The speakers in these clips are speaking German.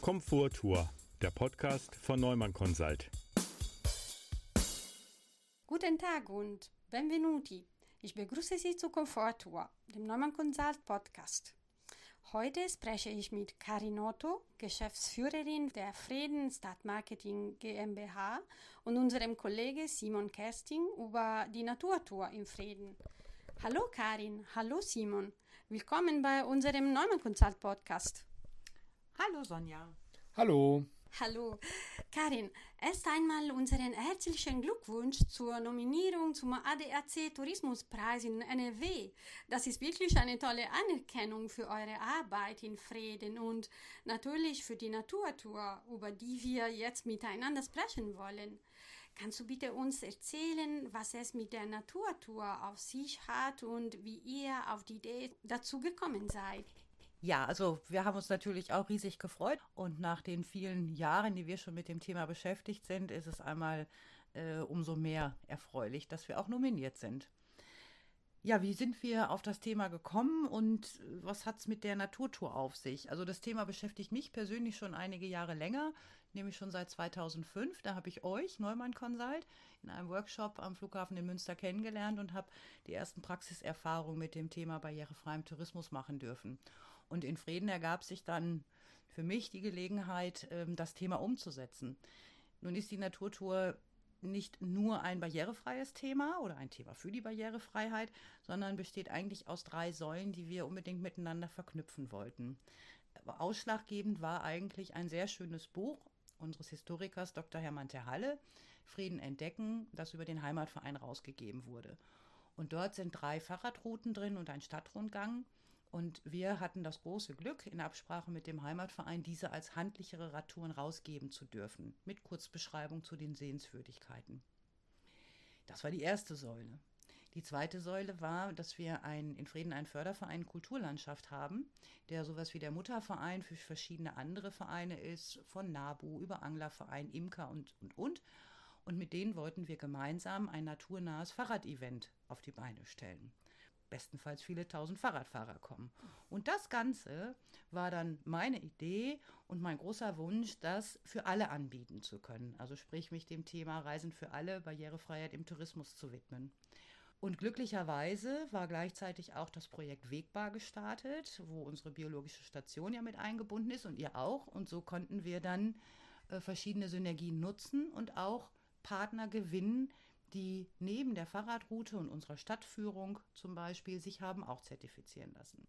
Komforttour, der Podcast von Neumann Consult. Guten Tag und benvenuti. Ich begrüße Sie zu Komforttour, dem Neumann Consult Podcast. Heute spreche ich mit Karin Otto, Geschäftsführerin der Frieden Stadtmarketing GmbH und unserem Kollegen Simon Kersting über die Naturtour im Frieden. Hallo Karin, hallo Simon. Willkommen bei unserem Neumann Consult Podcast. Hallo Sonja. Hallo. Hallo. Karin, erst einmal unseren herzlichen Glückwunsch zur Nominierung zum ADAC Tourismuspreis in NRW. Das ist wirklich eine tolle Anerkennung für eure Arbeit in Frieden und natürlich für die Naturtour, über die wir jetzt miteinander sprechen wollen. Kannst du bitte uns erzählen, was es mit der Naturtour auf sich hat und wie ihr auf die Idee dazu gekommen seid? Ja, also wir haben uns natürlich auch riesig gefreut und nach den vielen Jahren, die wir schon mit dem Thema beschäftigt sind, ist es einmal äh, umso mehr erfreulich, dass wir auch nominiert sind. Ja, wie sind wir auf das Thema gekommen und was hat es mit der Naturtour auf sich? Also das Thema beschäftigt mich persönlich schon einige Jahre länger, nämlich schon seit 2005. Da habe ich euch, Neumann Consult, in einem Workshop am Flughafen in Münster kennengelernt und habe die ersten Praxiserfahrungen mit dem Thema barrierefreiem Tourismus machen dürfen. Und in Frieden ergab sich dann für mich die Gelegenheit, ähm, das Thema umzusetzen. Nun ist die Naturtour nicht nur ein barrierefreies Thema oder ein Thema für die Barrierefreiheit, sondern besteht eigentlich aus drei Säulen, die wir unbedingt miteinander verknüpfen wollten. Ausschlaggebend war eigentlich ein sehr schönes Buch unseres Historikers Dr. Hermann Terhalle, Frieden entdecken, das über den Heimatverein rausgegeben wurde. Und dort sind drei Fahrradrouten drin und ein Stadtrundgang. Und wir hatten das große Glück, in Absprache mit dem Heimatverein diese als handlichere Radtouren rausgeben zu dürfen, mit Kurzbeschreibung zu den Sehenswürdigkeiten. Das war die erste Säule. Die zweite Säule war, dass wir ein, in Frieden einen Förderverein Kulturlandschaft haben, der sowas wie der Mutterverein für verschiedene andere Vereine ist, von NABU über Anglerverein, Imker und, und, und. Und mit denen wollten wir gemeinsam ein naturnahes Fahrradevent auf die Beine stellen bestenfalls viele tausend Fahrradfahrer kommen. Und das Ganze war dann meine Idee und mein großer Wunsch, das für alle anbieten zu können. Also sprich mich dem Thema Reisen für alle, Barrierefreiheit im Tourismus zu widmen. Und glücklicherweise war gleichzeitig auch das Projekt Wegbar gestartet, wo unsere biologische Station ja mit eingebunden ist und ihr auch. Und so konnten wir dann äh, verschiedene Synergien nutzen und auch Partner gewinnen, die neben der Fahrradroute und unserer Stadtführung zum Beispiel sich haben auch zertifizieren lassen.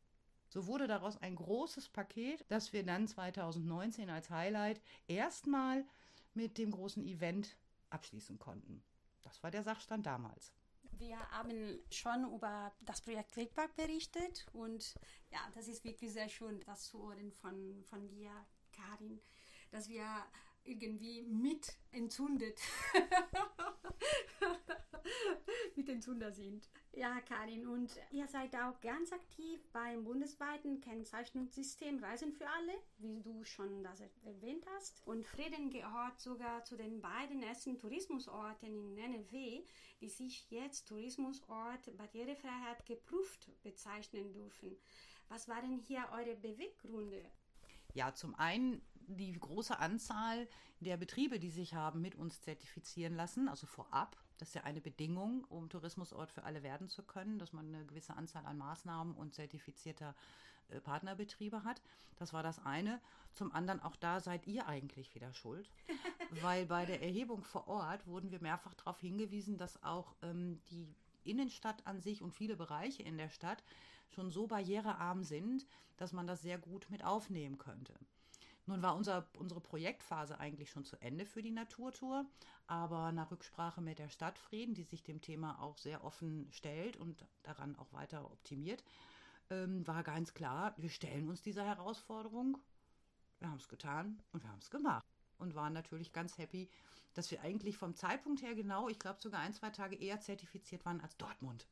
So wurde daraus ein großes Paket, das wir dann 2019 als Highlight erstmal mit dem großen Event abschließen konnten. Das war der Sachstand damals. Wir haben schon über das Projekt Wegpark berichtet und ja, das ist wirklich sehr schön, das zu hören von, von dir, Karin, dass wir irgendwie mit entzündet. mit Entzünder sind. Ja, Karin, und ihr seid auch ganz aktiv beim bundesweiten Kennzeichnungssystem Reisen für alle, wie du schon das erwähnt hast. Und Frieden gehört sogar zu den beiden ersten Tourismusorten in NRW, die sich jetzt Tourismusort Barrierefreiheit geprüft bezeichnen dürfen. Was waren hier eure Beweggründe? Ja, zum einen die große Anzahl der Betriebe, die sich haben mit uns zertifizieren lassen, also vorab. Das ist ja eine Bedingung, um Tourismusort für alle werden zu können, dass man eine gewisse Anzahl an Maßnahmen und zertifizierter äh, Partnerbetriebe hat. Das war das eine. Zum anderen, auch da seid ihr eigentlich wieder schuld, weil bei der Erhebung vor Ort wurden wir mehrfach darauf hingewiesen, dass auch ähm, die Innenstadt an sich und viele Bereiche in der Stadt schon so barrierearm sind, dass man das sehr gut mit aufnehmen könnte. Nun war unser, unsere Projektphase eigentlich schon zu Ende für die Naturtour, aber nach Rücksprache mit der Stadt Frieden, die sich dem Thema auch sehr offen stellt und daran auch weiter optimiert, ähm, war ganz klar, wir stellen uns dieser Herausforderung. Wir haben es getan und wir haben es gemacht und waren natürlich ganz happy, dass wir eigentlich vom Zeitpunkt her genau, ich glaube sogar ein, zwei Tage eher zertifiziert waren als Dortmund.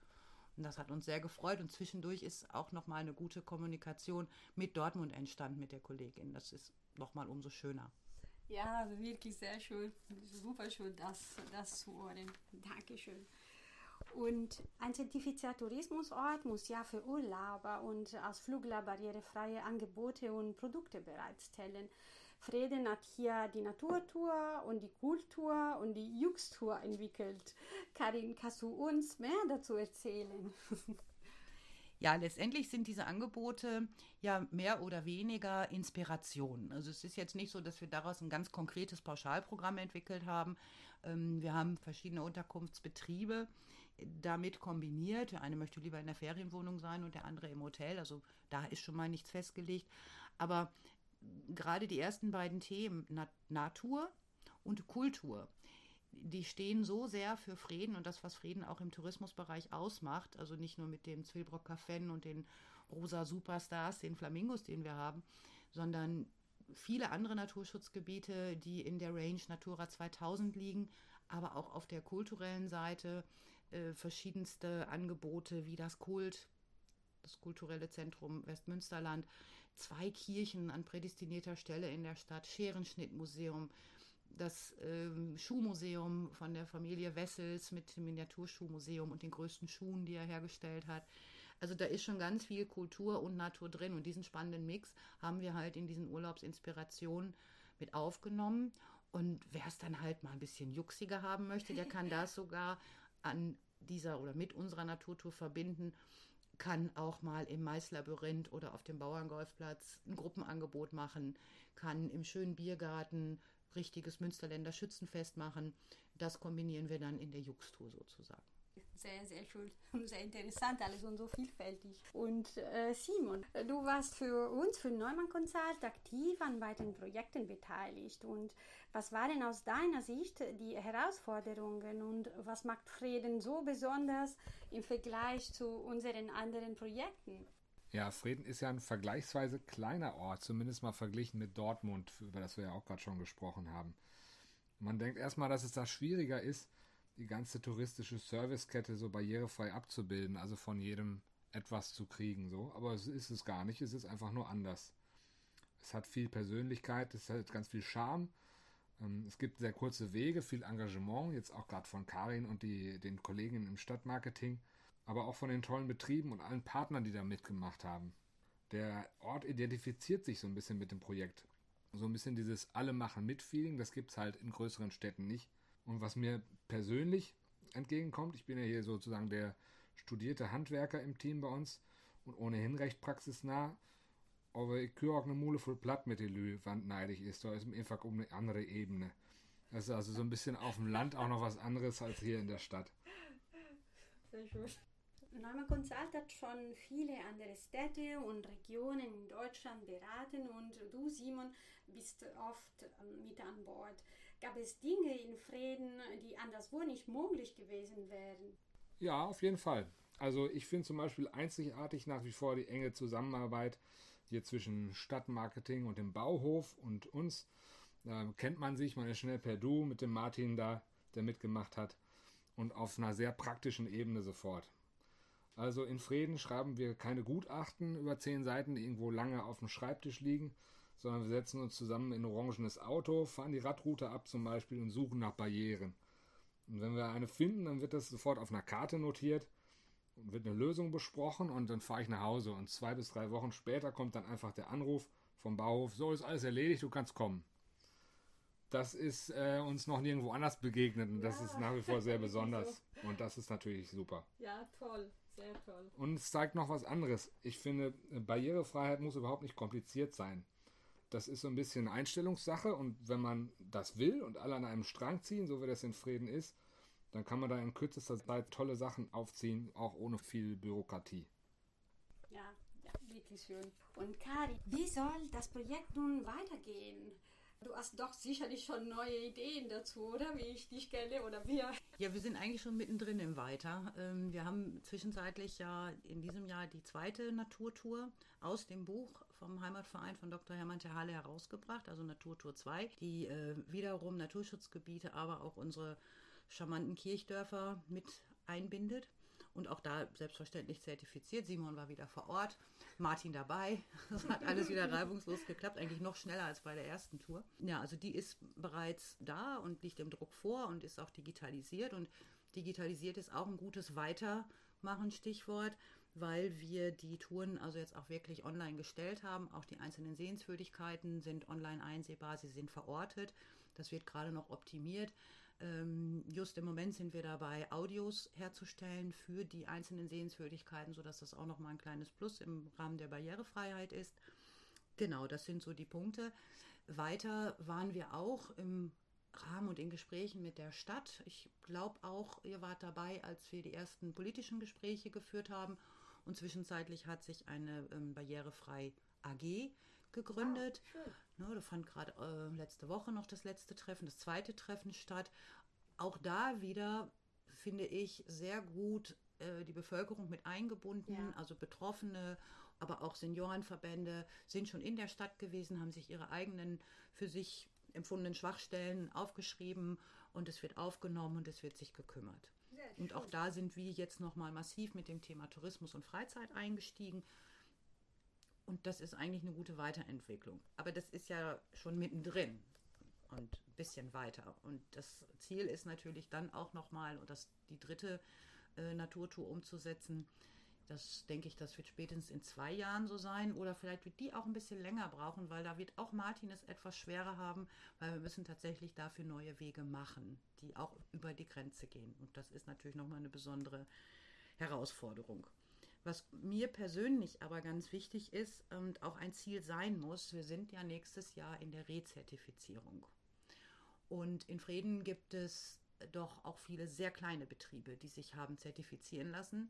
Und das hat uns sehr gefreut und zwischendurch ist auch nochmal eine gute Kommunikation mit Dortmund entstanden mit der Kollegin. Das ist nochmal umso schöner. Ja, also wirklich sehr schön, super schön, das, das zu hören. Dankeschön. Und ein zertifizierter Tourismusort muss ja für Urlauber und Ausflügler barrierefreie Angebote und Produkte bereitstellen. Frieden hat hier die Naturtour und die Kultur und die Jux-Tour entwickelt. Karin, kannst du uns mehr dazu erzählen? Ja, letztendlich sind diese Angebote ja mehr oder weniger Inspiration. Also es ist jetzt nicht so, dass wir daraus ein ganz konkretes Pauschalprogramm entwickelt haben. Ähm, wir haben verschiedene Unterkunftsbetriebe damit kombiniert. Der eine möchte lieber in der Ferienwohnung sein und der andere im Hotel. Also da ist schon mal nichts festgelegt. Aber gerade die ersten beiden Themen, Natur und Kultur, die stehen so sehr für Frieden und das, was Frieden auch im Tourismusbereich ausmacht, also nicht nur mit dem Zwillbrocker Fan und den rosa Superstars, den Flamingos, den wir haben, sondern viele andere Naturschutzgebiete, die in der Range Natura 2000 liegen, aber auch auf der kulturellen Seite äh, verschiedenste Angebote wie das Kult, das kulturelle Zentrum Westmünsterland, zwei Kirchen an prädestinierter Stelle in der Stadt, Scherenschnittmuseum, das ähm, Schuhmuseum von der Familie Wessels mit dem Miniaturschuhmuseum und den größten Schuhen, die er hergestellt hat. Also da ist schon ganz viel Kultur und Natur drin und diesen spannenden Mix haben wir halt in diesen Urlaubsinspirationen mit aufgenommen. Und wer es dann halt mal ein bisschen juxiger haben möchte, der kann das sogar an dieser oder mit unserer Naturtour verbinden, kann auch mal im Maislabyrinth oder auf dem Bauerngolfplatz ein Gruppenangebot machen, kann im schönen Biergarten richtiges Münsterländer Schützenfest machen. Das kombinieren wir dann in der Jux-Tour sozusagen. Sehr, sehr schön und sehr interessant alles und so vielfältig. Und äh, Simon, du warst für uns, für Neumann Consult, aktiv an weiteren Projekten beteiligt. Und was waren aus deiner Sicht die Herausforderungen und was macht Frieden so besonders im Vergleich zu unseren anderen Projekten? Ja, Frieden ist ja ein vergleichsweise kleiner Ort, zumindest mal verglichen mit Dortmund, über das wir ja auch gerade schon gesprochen haben. Man denkt erstmal, dass es da schwieriger ist, die ganze touristische Servicekette so barrierefrei abzubilden, also von jedem etwas zu kriegen, so. Aber es ist es gar nicht, es ist einfach nur anders. Es hat viel Persönlichkeit, es hat ganz viel Charme. Ähm, es gibt sehr kurze Wege, viel Engagement, jetzt auch gerade von Karin und die, den Kollegen im Stadtmarketing aber auch von den tollen Betrieben und allen Partnern, die da mitgemacht haben. Der Ort identifiziert sich so ein bisschen mit dem Projekt. So ein bisschen dieses Alle machen mit Feeling, das gibt es halt in größeren Städten nicht. Und was mir persönlich entgegenkommt, ich bin ja hier sozusagen der studierte Handwerker im Team bei uns und ohnehin recht praxisnah, aber ich küre auch eine Mule voll platt mit der Lü, wann neidig ist. Da ist einfach um eine andere Ebene. Das ist also so ein bisschen auf dem Land auch noch was anderes als hier in der Stadt. Sehr schön. Neumann Consult hat schon viele andere Städte und Regionen in Deutschland beraten und du, Simon, bist oft ähm, mit an Bord. Gab es Dinge in Frieden, die anderswo nicht möglich gewesen wären? Ja, auf jeden Fall. Also ich finde zum Beispiel einzigartig nach wie vor die enge Zusammenarbeit hier zwischen Stadtmarketing und dem Bauhof und uns. Da kennt man sich, man ist schnell per Du mit dem Martin da, der mitgemacht hat und auf einer sehr praktischen Ebene sofort. Also in Frieden schreiben wir keine Gutachten über zehn Seiten, die irgendwo lange auf dem Schreibtisch liegen, sondern wir setzen uns zusammen in ein orangenes Auto, fahren die Radroute ab zum Beispiel und suchen nach Barrieren. Und wenn wir eine finden, dann wird das sofort auf einer Karte notiert und wird eine Lösung besprochen und dann fahre ich nach Hause. Und zwei bis drei Wochen später kommt dann einfach der Anruf vom Bauhof, so ist alles erledigt, du kannst kommen. Das ist äh, uns noch nirgendwo anders begegnet und das ist nach wie vor sehr besonders. Und das ist natürlich super. Ja, toll. Sehr toll. Und es zeigt noch was anderes. Ich finde, Barrierefreiheit muss überhaupt nicht kompliziert sein. Das ist so ein bisschen Einstellungssache und wenn man das will und alle an einem Strang ziehen, so wie das in Frieden ist, dann kann man da in kürzester Zeit tolle Sachen aufziehen, auch ohne viel Bürokratie. Ja, ja wirklich schön. Und Kari, wie soll das Projekt nun weitergehen? Du hast doch sicherlich schon neue Ideen dazu, oder? Wie ich dich kenne oder wir. Ja, wir sind eigentlich schon mittendrin im Weiter. Ähm, wir haben zwischenzeitlich ja in diesem Jahr die zweite Naturtour aus dem Buch vom Heimatverein von Dr. Hermann Terhale herausgebracht, also Naturtour 2, die äh, wiederum Naturschutzgebiete, aber auch unsere charmanten Kirchdörfer mit einbindet und auch da selbstverständlich zertifiziert. Simon war wieder vor Ort, Martin dabei. Das hat alles wieder reibungslos geklappt, eigentlich noch schneller als bei der ersten Tour. Ja, also die ist bereits da und liegt im Druck vor und ist auch digitalisiert und digitalisiert ist auch ein gutes Weitermachen, Stichwort, weil wir die Touren also jetzt auch wirklich online gestellt haben. Auch die einzelnen Sehenswürdigkeiten sind online einsehbar, sie sind verortet. Das wird gerade noch optimiert. Ähm, just im Moment sind wir dabei, Audios herzustellen für die einzelnen Sehenswürdigkeiten, sodass das auch nochmal ein kleines Plus im Rahmen der Barrierefreiheit ist. Genau, das sind so die Punkte. Weiter waren wir auch im Rahmen und in Gesprächen mit der Stadt. Ich glaube auch, ihr wart dabei, als wir die ersten politischen Gespräche geführt haben. Und zwischenzeitlich hat sich eine ähm, barrierefrei AG gegründet. Oh, ne, da fand gerade äh, letzte Woche noch das letzte Treffen, das zweite Treffen statt. Auch da wieder finde ich sehr gut äh, die Bevölkerung mit eingebunden, ja. also Betroffene, aber auch Seniorenverbände sind schon in der Stadt gewesen, haben sich ihre eigenen für sich empfundenen Schwachstellen aufgeschrieben und es wird aufgenommen und es wird sich gekümmert. Und auch da sind wir jetzt nochmal massiv mit dem Thema Tourismus und Freizeit eingestiegen. Und das ist eigentlich eine gute Weiterentwicklung. Aber das ist ja schon mittendrin und ein bisschen weiter. Und das Ziel ist natürlich dann auch nochmal, das die dritte äh, Naturtour umzusetzen, das denke ich, das wird spätestens in zwei Jahren so sein oder vielleicht wird die auch ein bisschen länger brauchen, weil da wird auch Martin es etwas schwerer haben, weil wir müssen tatsächlich dafür neue Wege machen, die auch über die Grenze gehen. Und das ist natürlich nochmal eine besondere Herausforderung. Was mir persönlich aber ganz wichtig ist und auch ein Ziel sein muss, wir sind ja nächstes Jahr in der Rezertifizierung. Und in Frieden gibt es doch auch viele sehr kleine Betriebe, die sich haben zertifizieren lassen.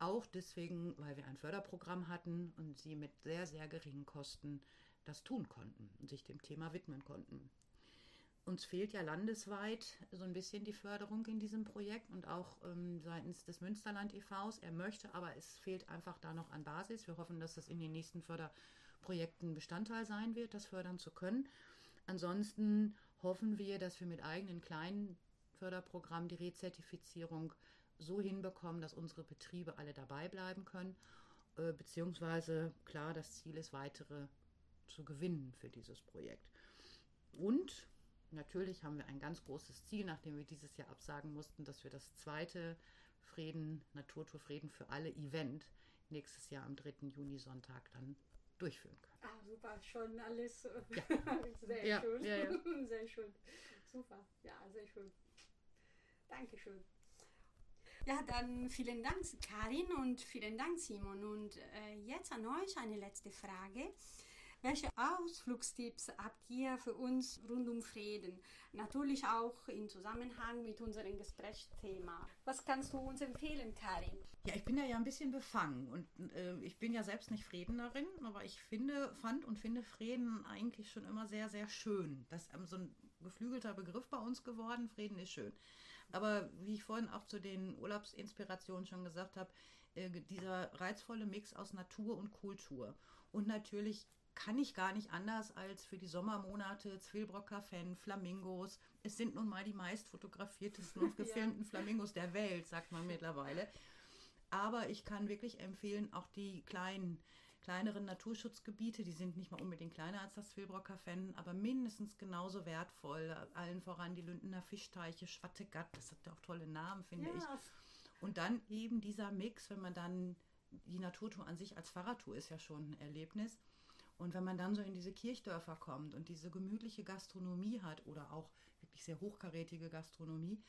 Auch deswegen, weil wir ein Förderprogramm hatten und sie mit sehr, sehr geringen Kosten das tun konnten und sich dem Thema widmen konnten. Uns fehlt ja landesweit so ein bisschen die Förderung in diesem Projekt und auch ähm, seitens des Münsterland e.V.s. Er möchte, aber es fehlt einfach da noch an Basis. Wir hoffen, dass das in den nächsten Förderprojekten Bestandteil sein wird, das fördern zu können. Ansonsten hoffen wir, dass wir mit eigenen kleinen Förderprogrammen die Rezertifizierung so hinbekommen, dass unsere Betriebe alle dabei bleiben können. Äh, beziehungsweise, klar, das Ziel ist, weitere zu gewinnen für dieses Projekt. Und natürlich haben wir ein ganz großes Ziel, nachdem wir dieses Jahr absagen mussten, dass wir das zweite Frieden, Naturtour Frieden für alle Event nächstes Jahr am 3. Juni Sonntag dann durchführen können. Ah, super, schon alles ja. sehr ja, schön. Ja, sehr schön. Super, ja, sehr schön. Dankeschön. Ja, dann vielen Dank, Karin, und vielen Dank, Simon. Und äh, jetzt an euch eine letzte Frage. Welche Ausflugstipps habt ihr für uns rund um Frieden? Natürlich auch im Zusammenhang mit unserem Gesprächsthema. Was kannst du uns empfehlen, Karin? Ja, ich bin ja, ein bisschen befangen und äh, ich bin ja selbst nicht Friedenerin, aber ich finde, fand und finde Frieden eigentlich schon immer sehr, sehr schön. Das ist ähm, so ein geflügelter Begriff bei uns geworden. Frieden ist schön. Aber wie ich vorhin auch zu den Urlaubsinspirationen schon gesagt habe, äh, dieser reizvolle Mix aus Natur und Kultur. Und natürlich kann ich gar nicht anders als für die Sommermonate Zwilbrocker Fan, Flamingos. Es sind nun mal die meist fotografiertesten und gefilmten ja. Flamingos der Welt, sagt man mittlerweile. Aber ich kann wirklich empfehlen, auch die kleinen kleineren Naturschutzgebiete, die sind nicht mal unbedingt kleiner als das Zwilbrocker Fenn, aber mindestens genauso wertvoll. Allen voran die Lündener Fischteiche, Schwattegatt, das hat ja auch tolle Namen, finde ja. ich. Und dann eben dieser Mix, wenn man dann die Naturtour an sich als Fahrradtour ist ja schon ein Erlebnis. Und wenn man dann so in diese Kirchdörfer kommt und diese gemütliche Gastronomie hat oder auch wirklich sehr hochkarätige Gastronomie,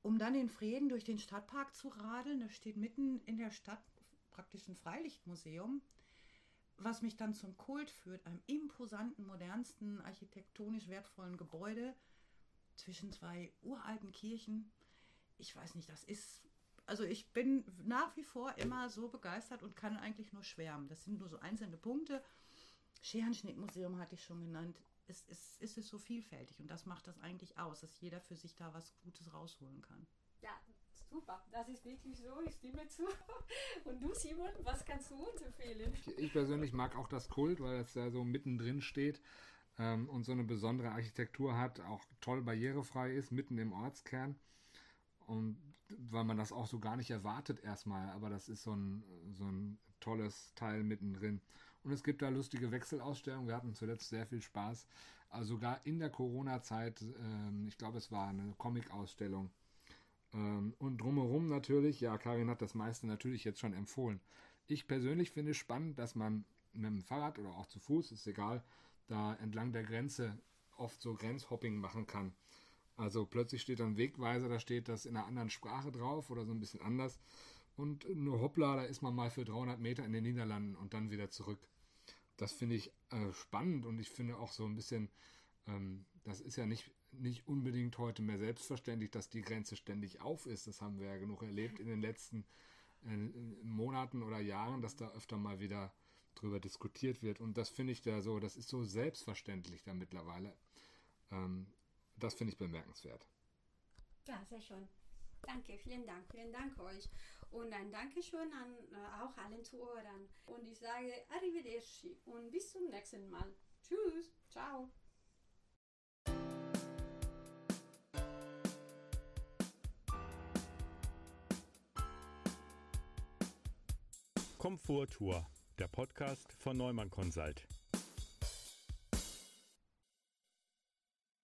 um dann in Frieden durch den Stadtpark zu radeln, da steht mitten in der Stadt praktisch ein Freilichtmuseum, was mich dann zum Kult führt, einem imposanten, modernsten, architektonisch wertvollen Gebäude zwischen zwei uralten Kirchen. Ich weiß nicht, das ist. Also ich bin nach wie vor immer so begeistert und kann eigentlich nur schwärmen. Das sind nur so einzelne Punkte. Scherenschnittmuseum hatte ich schon genannt. Es, es, es ist so vielfältig und das macht das eigentlich aus, dass jeder für sich da was Gutes rausholen kann. Ja, Super, das ist wirklich so, ich stimme zu. Und du, Simon, was kannst du uns empfehlen? Ich persönlich mag auch das Kult, weil es da so mittendrin steht ähm, und so eine besondere Architektur hat, auch toll barrierefrei ist, mitten im Ortskern. Und weil man das auch so gar nicht erwartet erstmal, aber das ist so ein, so ein tolles Teil mittendrin. Und es gibt da lustige Wechselausstellungen. Wir hatten zuletzt sehr viel Spaß. Also sogar in der Corona-Zeit, ähm, ich glaube, es war eine Comic-Ausstellung Ähm, und drumherum natürlich, ja, Karin hat das meiste natürlich jetzt schon empfohlen. Ich persönlich finde es spannend, dass man mit dem Fahrrad oder auch zu Fuß, ist egal, da entlang der Grenze oft so Grenzhopping machen kann. Also plötzlich steht dann Wegweiser, da steht das in einer anderen Sprache drauf oder so ein bisschen anders. Und nur hoppla, da ist man mal für 300 Meter in den Niederlanden und dann wieder zurück. Das finde ich äh, spannend und ich finde auch so ein bisschen, ähm, das ist ja nicht, nicht unbedingt heute mehr selbstverständlich, dass die Grenze ständig auf ist. Das haben wir ja genug erlebt in den letzten äh, Monaten oder Jahren, dass da öfter mal wieder drüber diskutiert wird. Und das finde ich da so, das ist so selbstverständlich da mittlerweile. Ähm, das finde ich bemerkenswert. Ja, sehr schön. Danke, vielen Dank, vielen Dank euch. Und ein Dankeschön an äh, auch allen Zuhörern. Und ich sage Arrivederci und bis zum nächsten Mal. Tschüss, ciao. Komforttour, der Podcast von Neumann Consult.